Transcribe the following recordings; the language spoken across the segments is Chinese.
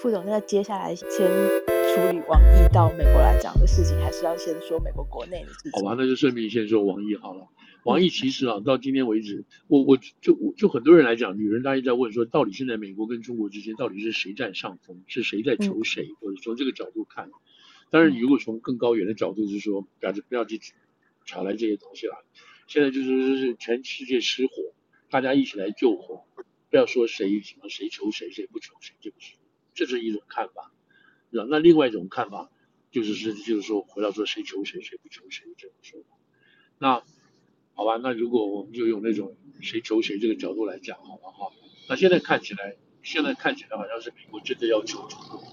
副总，那接下来先处理王毅到美国来讲的事情，还是要先说美国国内的事情？好吧，那就顺便先说王毅好了。王毅其实啊，到今天为止，我我就就很多人来讲，女人大家在问说，到底现在美国跟中国之间到底是谁占上风，是谁在求谁？嗯、或者从这个角度看，当然你如果从更高远的角度，就是说，不要不要去吵来这些东西了。现在就是是全世界失火，大家一起来救火，不要说谁什么谁求谁，谁不求谁，这不是，这是一种看法。那另外一种看法就是是就是说，回到说谁求谁，谁不求谁这种说法。那好吧，那如果我们就用那种谁求谁这个角度来讲，好了哈。那现在看起来，现在看起来好像是美国真的要求中国，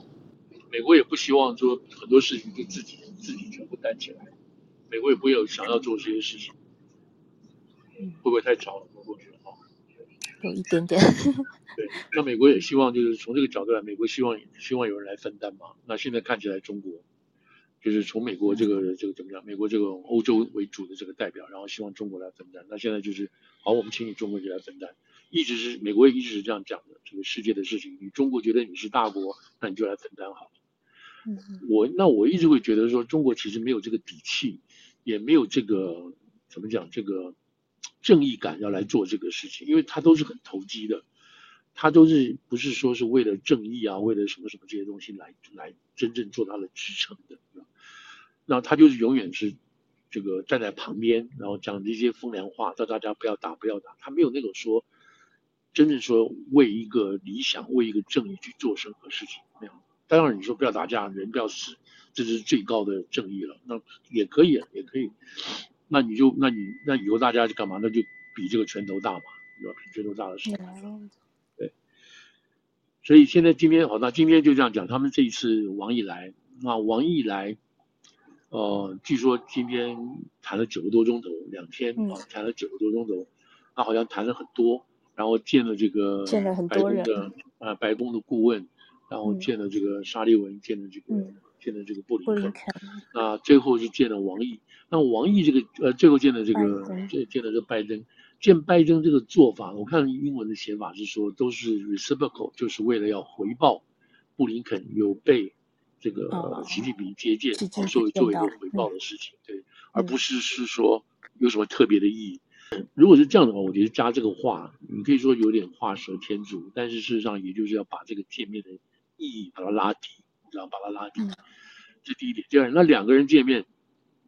美国也不希望说很多事情就自己自己全部担起来，美国也不有想要做这些事情。会不会太早了？有一点点。对，那美国也希望就是从这个角度来，美国希望希望有人来分担嘛。那现在看起来，中国就是从美国这个这个怎么讲？美国这个欧洲为主的这个代表，然后希望中国来分担。那现在就是好，我们请你中国就来分担。一直是美国也一直是这样讲的，这个世界的事情，你中国觉得你是大国，那你就来分担好。嗯，我那我一直会觉得说，中国其实没有这个底气，也没有这个怎么讲这个。正义感要来做这个事情，因为他都是很投机的，他都是不是说是为了正义啊，为了什么什么这些东西来来真正做他的支撑的，那他就是永远是这个站在旁边，然后讲这些风凉话，叫大家不要打不要打，他没有那种说真正说为一个理想为一个正义去做任何事情那样。当然你说不要打架，人不要死，这是最高的正义了，那也可以也可以。那你就，那你那以后大家就干嘛？那就比这个拳头大嘛，对吧？比拳头大的事。对。所以现在今天好，那今天就这样讲。他们这一次王毅来，那王毅来，呃，据说今天谈了九个多钟头，两天啊，谈了九个多钟头，他好像谈了很多，然后见了这个白宫的啊，白宫的顾问，然后见了这个沙利文，见了这个。嗯见了这个布林肯，那最后是见了王毅。那王毅这个呃，最后见了这个，见见了这个拜登。见拜登这个做法，我看英文的写法是说都是 reciprocal，就是为了要回报布林肯有被这个习近平接见，作为作为一个回报的事情，对，而不是是说有什么特别的意义。如果是这样的话，我觉得加这个话，你可以说有点画蛇添足，但是事实上也就是要把这个见面的意义把它拉低。然后把他拉近，这第一点。第二，那两个人见面，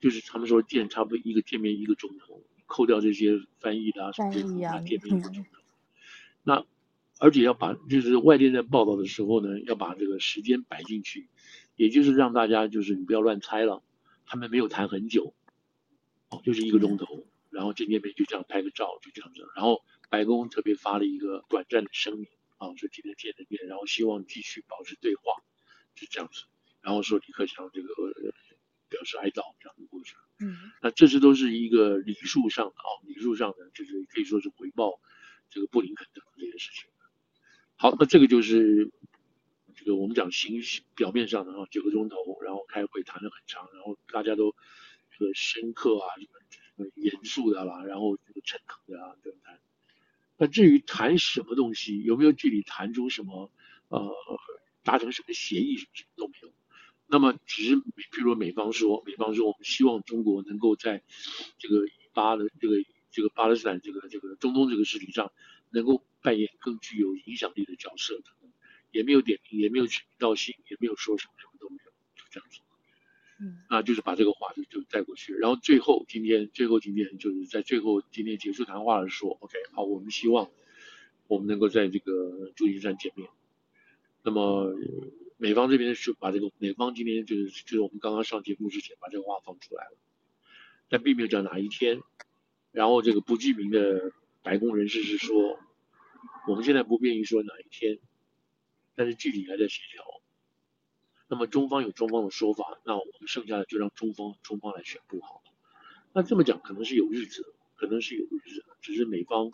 就是他们说见差不多一个见面一个钟头，扣掉这些翻译的啊什么的，那见面一个钟头。那而且要把，就是外电在报道的时候呢，要把这个时间摆进去，也就是让大家就是你不要乱猜了，他们没有谈很久，哦，就是一个钟头，然后见见面就这样拍个照，就这样子。然后白宫特别发了一个短暂的声明啊，说今天见了面，然后希望继续保持对话。是这样子，然后说李克强这个表示哀悼，这样子过去了。嗯，那这些都是一个礼数上的啊，礼数上的就是可以说是回报这个布林肯的这件事情。好，那这个就是这个我们讲形表面上的啊，九个钟头，然后开会谈了很长，然后大家都这个深刻啊，什么严肃的啦，然后这个诚恳的啊，这样谈。那至于谈什么东西，有没有具体谈出什么呃？达成什么协议，什么什么都没有。那么，只是，譬如说美方说，美方说，我们希望中国能够在这个以巴的这个这个巴勒斯坦这个这个中东这个事情上，能够扮演更具有影响力的角色。也没有点名，也没有指名道姓，也没有说什么，什么都没有，就这样子。嗯，那就是把这个话就就带过去。然后最后今天，最后今天就是在最后今天结束谈话的时候，OK，好，我们希望我们能够在这个旧金山见面。那么美方这边是把这个美方今天就是就是我们刚刚上节目之前把这个话放出来了，但并没有讲哪一天。然后这个不具名的白宫人士是说，我们现在不便于说哪一天，但是具体还在协调。那么中方有中方的说法，那我们剩下的就让中方中方来宣布好了。那这么讲可能是有日子，可能是有日子，只是美方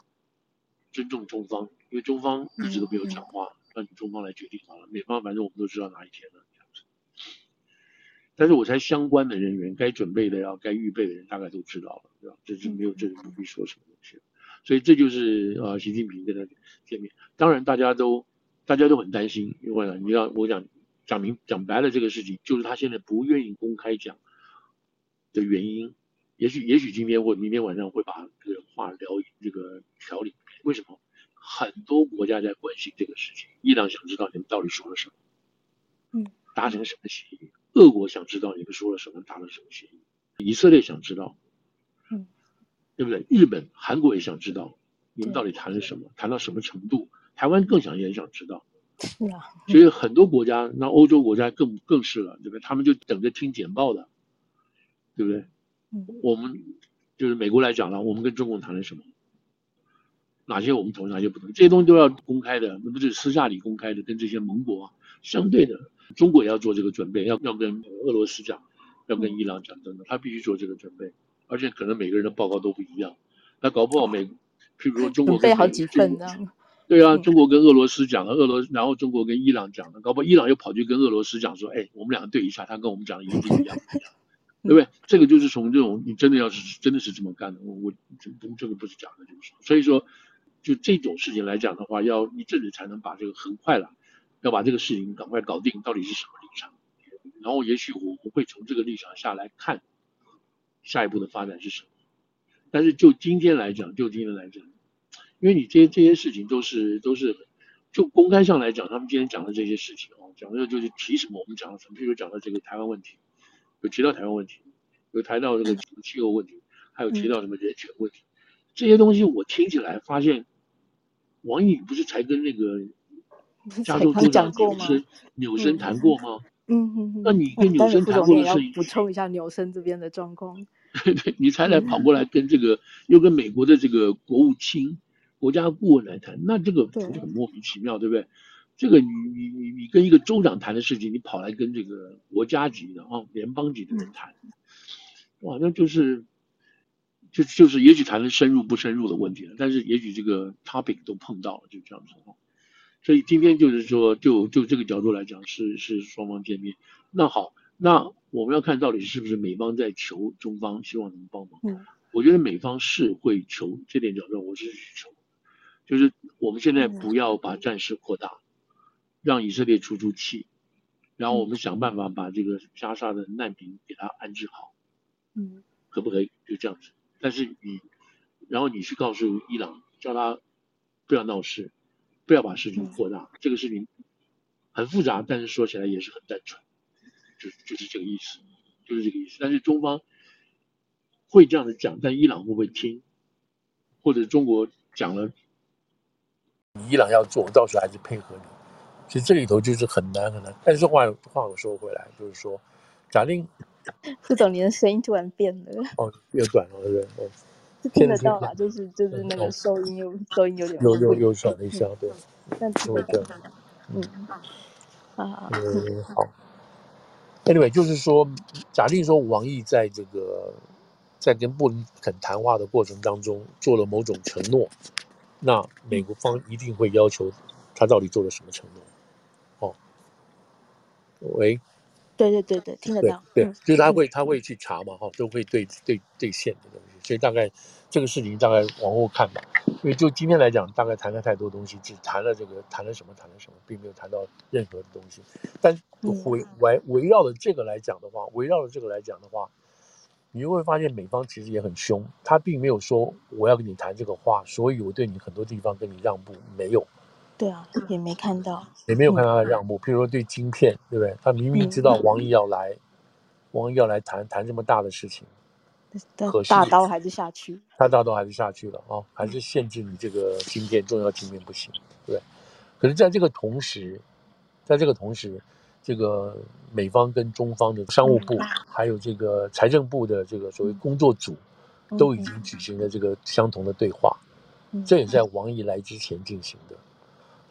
尊重中方，因为中方一直都没有讲话。让你中方来决定好了，美方反正我们都知道哪一天了这样子。但是我猜相关的人员该准备的要该预备的人大概都知道了，对吧？这是没有这是不必说什么东西。所以这就是呃，习近平跟他见面。当然大家都大家都很担心，因为呢，你要我讲讲明讲白了，这个事情就是他现在不愿意公开讲的原因。也许也许今天或明天晚上会把这个话聊这个调理。为什么？很多国家在关心这个事情。伊朗想知道你们到底说了什么，嗯，达成什么协议？俄国想知道你们说了什么，达成什么协议？以色列想知道，嗯，对不对？日本、韩国也想知道你们到底谈了什么，谈到什么程度？台湾更想也想知道，是啊。所以很多国家，那欧洲国家更更是了，对不对？他们就等着听简报的，对不对？嗯，我们就是美国来讲了，我们跟中共谈了什么？哪些我们同意，哪些不同意？这些东西都要公开的，那不是私下里公开的，跟这些盟国相对的，中国也要做这个准备，要要跟俄罗斯讲。要跟伊朗讲等等，他必须做这个准备，而且可能每个人的报告都不一样。那搞不好美，譬如说中国跟准备好几份呢。对啊，中国跟俄罗斯讲了，俄罗然后中国跟伊朗讲了，搞不好伊朗又跑去跟俄罗斯讲说，哎，我们两个对一下，他跟我们讲的一定一样，对不对？这个就是从这种你真的要是真的是这么干的，我我这这个不是假的，就是，所以说就这种事情来讲的话，要一阵子才能把这个很快了，要把这个事情赶快搞定，到底是什么立场？然后也许我我会从这个立场下来看下一步的发展是什么，但是就今天来讲，就今天来讲，因为你这些这些事情都是都是就公开上来讲，他们今天讲的这些事情哦，讲的就是提什么我们讲了什么，比如讲到这个台湾问题，有提到台湾问题，有谈到这个气候问题，还有提到什么人权问题，这些东西我听起来发现，王毅不是才跟那个加州州长纽森纽森谈过吗？嗯嗯，那你跟纽森谈过的事情，补充一下纽森这边的状况。对对，你才来跑过来跟这个，又跟美国的这个国务卿、国家顾问来谈，那这个很莫名其妙，对不对？这个你你你你跟一个州长谈的事情，你跑来跟这个国家级的啊，联邦级的人谈，哇，那就是就就是也许谈的深入不深入的问题了，但是也许这个 topic 都碰到了，就这样子。所以今天就是说，就就这个角度来讲，是是双方见面。那好，那我们要看到底是不是美方在求中方，希望能帮忙。嗯，我觉得美方是会求这点角度，我是去求，就是我们现在不要把战事扩大，让以色列出出气，然后我们想办法把这个加沙的难民给他安置好。嗯，可不可以就这样子？但是你，然后你去告诉伊朗，叫他不要闹事。不要把事情扩大，这个事情很复杂，但是说起来也是很单纯，就就是这个意思，就是这个意思。但是中方会这样子讲，但伊朗会不会听？或者中国讲了，伊朗要做，到时候还是配合你。其实这里头就是很难很难。但是话话又说回来，就是说，假定副总，你的声音突然变了，哦，变短了，对不对？是听得到吧，就是就是那个收音又收音有点又又又转了一下，对，但听得到，嗯，啊，嗯，好，Anyway，就是说，假定说王毅在这个在跟布林肯谈话的过程当中做了某种承诺，那美国方一定会要求他到底做了什么承诺，哦，喂。对对对对，听得到。对，对就是他会他会去查嘛，哈，都会对对兑现的东西。所以大概这个事情大概往后看吧。因为就今天来讲，大概谈了太多东西，只谈了这个谈了什么谈了什么，并没有谈到任何的东西。但围围围绕着这个来讲的话，围绕着这个来讲的话，你就会发现美方其实也很凶，他并没有说我要跟你谈这个话，所以我对你很多地方跟你让步，没有。对啊，也没看到，也没有看到他的让步。譬如说对晶片，对不对？他明明知道王毅要来，王毅要来谈谈这么大的事情，可是大刀还是下去，他大刀还是下去了啊，还是限制你这个晶片重要晶片不行，对。可是在这个同时，在这个同时，这个美方跟中方的商务部，还有这个财政部的这个所谓工作组，都已经举行了这个相同的对话，这也在王毅来之前进行的。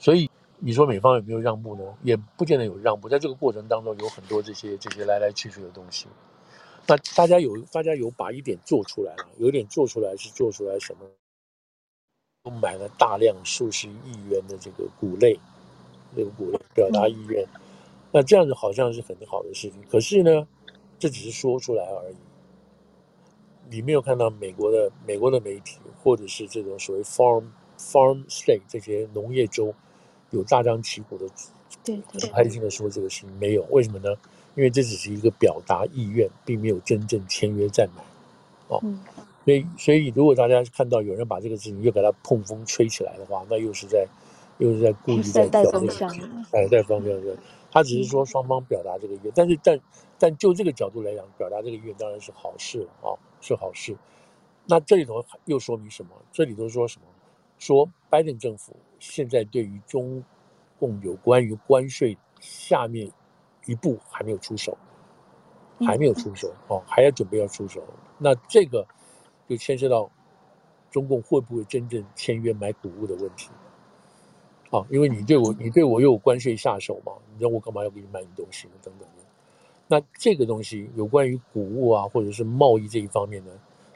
所以你说美方有没有让步呢？也不见得有让步，在这个过程当中有很多这些这些来来去去的东西。那大家有大家有把一点做出来了，有一点做出来是做出来什么？都买了大量数十亿元的这个谷类，这个谷类表达意愿。那这样子好像是很好的事情，可是呢，这只是说出来而已。你没有看到美国的美国的媒体，或者是这种所谓 farm farm state 这些农业州。有大张旗鼓的，对，很开心的说这个事情没有，为什么呢？因为这只是一个表达意愿，并没有真正签约再买，哦，嗯、所以所以如果大家看到有人把这个事情又给他碰风吹起来的话，那又是在又是在故意在带风向，哎，带风向对。他只是说双方表达这个意愿，但是但但就这个角度来讲，表达这个意愿当然是好事啊，是好事。那这里头又说明什么？这里头说什么？说拜登政府现在对于中共有关于关税下面一步还没有出手，还没有出手哦，还要准备要出手。那这个就牵涉到中共会不会真正签约买谷物的问题。啊，因为你对我，你对我又有关税下手嘛，你让我干嘛要给你买你东西呢？等等的。那这个东西有关于谷物啊，或者是贸易这一方面呢，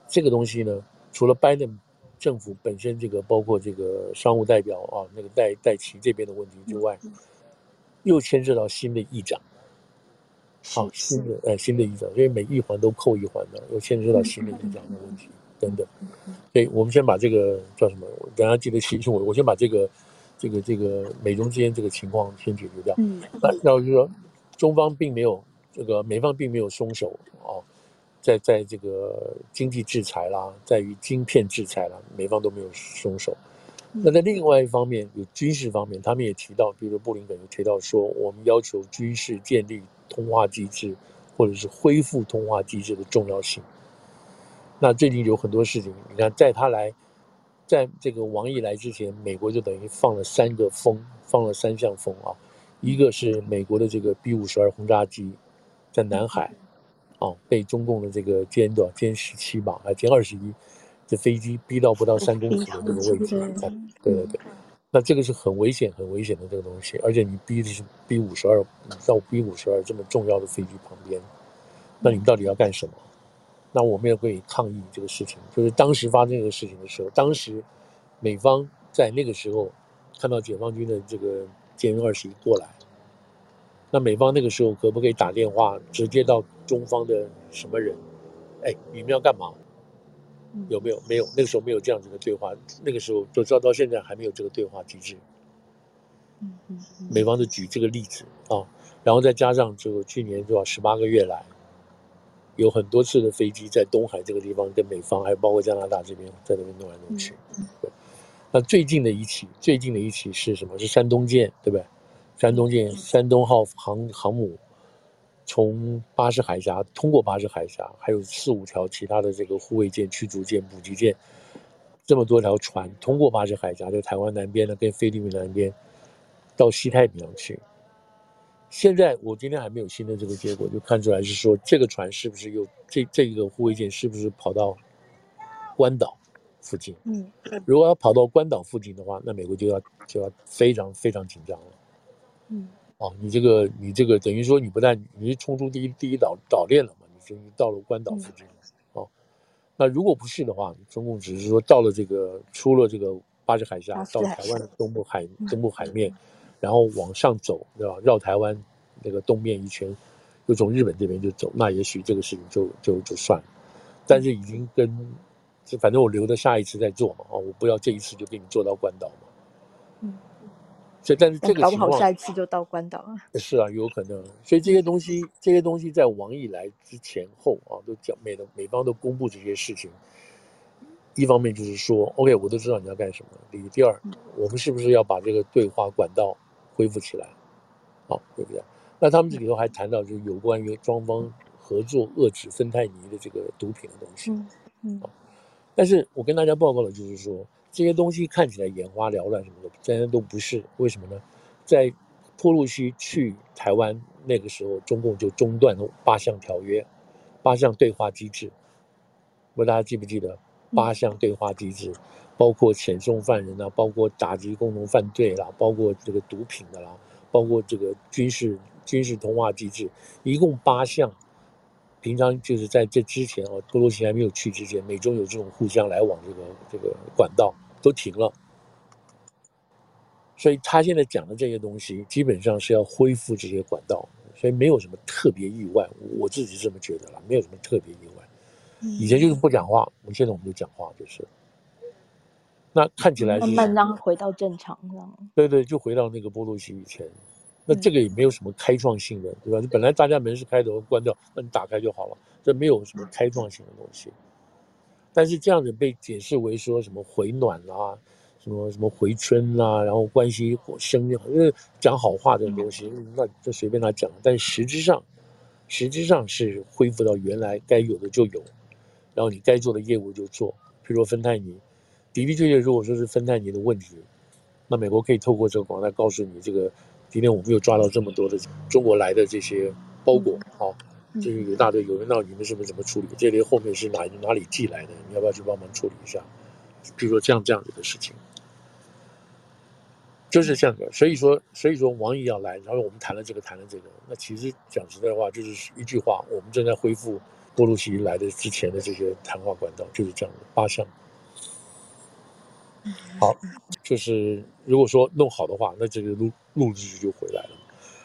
这个东西呢，除了拜登政府本身这个，包括这个商务代表啊，那个戴戴奇这边的问题之外，又牵涉到新的议长，好，新的呃新的议长，因为每一环都扣一环的，又牵涉到新的议长的问题等等。所以我们先把这个叫什么？等下记得提醒我，我先把这个。这个这个美中之间这个情况先解决掉。嗯，那要就是说，中方并没有这个美方并没有松手啊，在在这个经济制裁啦，在于晶片制裁啦，美方都没有松手。那在另外一方面，有军事方面，他们也提到，比如说布林肯也提到说，我们要求军事建立通话机制，或者是恢复通话机制的重要性。那最近有很多事情，你看，在他来。在这个王毅来之前，美国就等于放了三个风，放了三项风啊。一个是美国的这个 B 五十二轰炸机在南海，啊，被中共的这个歼多少歼十七吧，还歼二十一，这飞机逼到不到三公里的这个位置，对对对。那这个是很危险、很危险的这个东西，而且你逼的是 B 五十二，你到 B 五十二这么重要的飞机旁边，那你们到底要干什么？那我们也可以抗议这个事情，就是当时发生这个事情的时候，当时美方在那个时候看到解放军的这个歼运二十一过来，那美方那个时候可不可以打电话直接到中方的什么人？哎，你们要干嘛？有没有？没有，那个时候没有这样子的对话，那个时候就知道到现在还没有这个对话机制。美方就举这个例子啊，然后再加上这个去年多少十八个月来。有很多次的飞机在东海这个地方跟美方，还有包括加拿大这边，在那边弄来弄去。对，那最近的一起，最近的一起是什么？是山东舰，对不对？山东舰、山东号航航母从巴士海峡通过巴士海峡，还有四五条其他的这个护卫舰、驱逐舰、补给舰，这么多条船通过巴士海峡，就台湾南边呢跟菲律宾南边到西太平洋去。现在我今天还没有新的这个结果，就看出来是说这个船是不是又这这一个护卫舰是不是跑到关岛附近？嗯，如果要跑到关岛附近的话，那美国就要就要非常非常紧张了。嗯，哦，你这个你这个等于说你不但你是冲出第一第一岛岛链了嘛，你就到了关岛附近了。哦，那如果不是的话，中共只是说到了这个出了这个巴士海峡，到台湾的东部海东部海面。然后往上走，对吧？绕台湾那个东面一圈，又从日本这边就走，那也许这个事情就就就算了。但是已经跟，反正我留着下一次再做嘛，哦，我不要这一次就给你做到关岛嘛。嗯。所以，但是这个情况，搞不好下一次就到关岛啊。是啊，有可能。所以这些东西，这些东西在王毅来之前后啊，都讲美的美方都公布这些事情。一方面就是说，OK，我都知道你要干什么。第一，第二，我们是不是要把这个对话管道？恢复起来，好，对不对？那他们这里头还谈到，就是有关于双方合作遏制芬太尼的这个毒品的东西。嗯嗯。但是我跟大家报告的就是说，这些东西看起来眼花缭乱什么的，真的都不是。为什么呢？在坡路西去台湾那个时候，中共就中断了八项条约、八项对话机制。不知道大家记不记得八项对话机制？包括遣送犯人啊，包括打击共同犯罪啦，包括这个毒品的啦，包括这个军事军事通话机制，一共八项。平常就是在这之前啊，裴洛西还没有去之前，美中有这种互相来往这个这个管道都停了。所以他现在讲的这些东西，基本上是要恢复这些管道，所以没有什么特别意外，我自己这么觉得啦，没有什么特别意外。以前就是不讲话，我们现在我们就讲话就是。那看起来是慢慢回到正常，这样。对对，就回到那个波洛西以前。那这个也没有什么开创性的，对吧？你本来大家门是开的，关掉，那你打开就好了，这没有什么开创性的东西。但是这样子被解释为说什么回暖啊，什么什么回春啊，然后关系升，因为讲好话这种东西，那就随便他讲。但实质上，实质上是恢复到原来该有的就有，然后你该做的业务就做。譬如说芬太尼，的的确确，如果说是芬太尼的问题，那美国可以透过这个广告告诉你这个。今天我们又抓到这么多的中国来的这些包裹，好，就是有一大堆，有人闹你们是不是怎么处理？这里后面是哪哪里寄来的？你要不要去帮忙处理一下？比如说这样这样子的事情，就是这样的。所以说，所以说王毅要来，然后我们谈了这个，谈了这个，那其实讲实在话，就是一句话，我们正在恢复波鲁西来的之前的这些谈话管道，就是这样的八项。好，就是如果说弄好的话，那这个陆陆续续就回来了。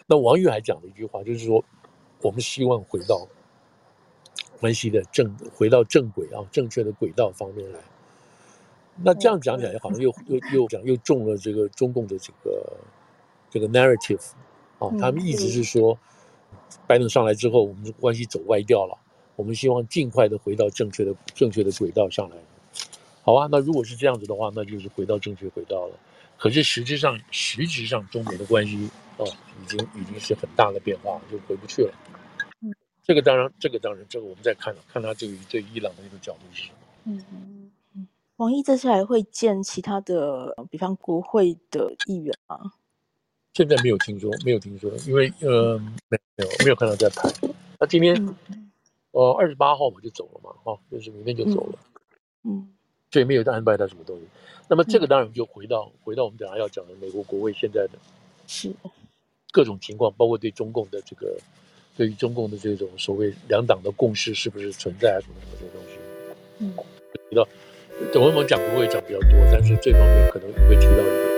那王玉还讲了一句话，就是说我们希望回到关系的正，回到正轨啊，正确的轨道方面来。那这样讲起来，好像又又又讲又中了这个中共的这个这个 narrative 啊，他们一直是说拜登上来之后，我们的关系走歪掉了，我们希望尽快的回到正确的正确的轨道上来。好啊，那如果是这样子的话，那就是回到正确轨道了。可是实质上，实质上中美的关系哦，已经已经是很大的变化，就回不去了。嗯，这个当然，这个当然，这个我们再看看他对于对伊朗的一个角度是什么。嗯嗯嗯。王毅这次还会见其他的，比方国会的议员吗？现在没有听说，没有听说，因为呃，没有没有看到在排。那今天，嗯、呃，二十八号我就走了嘛，哈、哦，就是明天就走了。嗯。嗯所以没有在安排他什么东西，那么这个当然就回到、嗯、回到我们等下要讲的美国国会现在的，是。各种情况，包括对中共的这个，对于中共的这种所谓两党的共识是不是存在啊什么什么这些东西，嗯，提到，等会我们讲国会讲比较多，但是这方面可能会提到一个。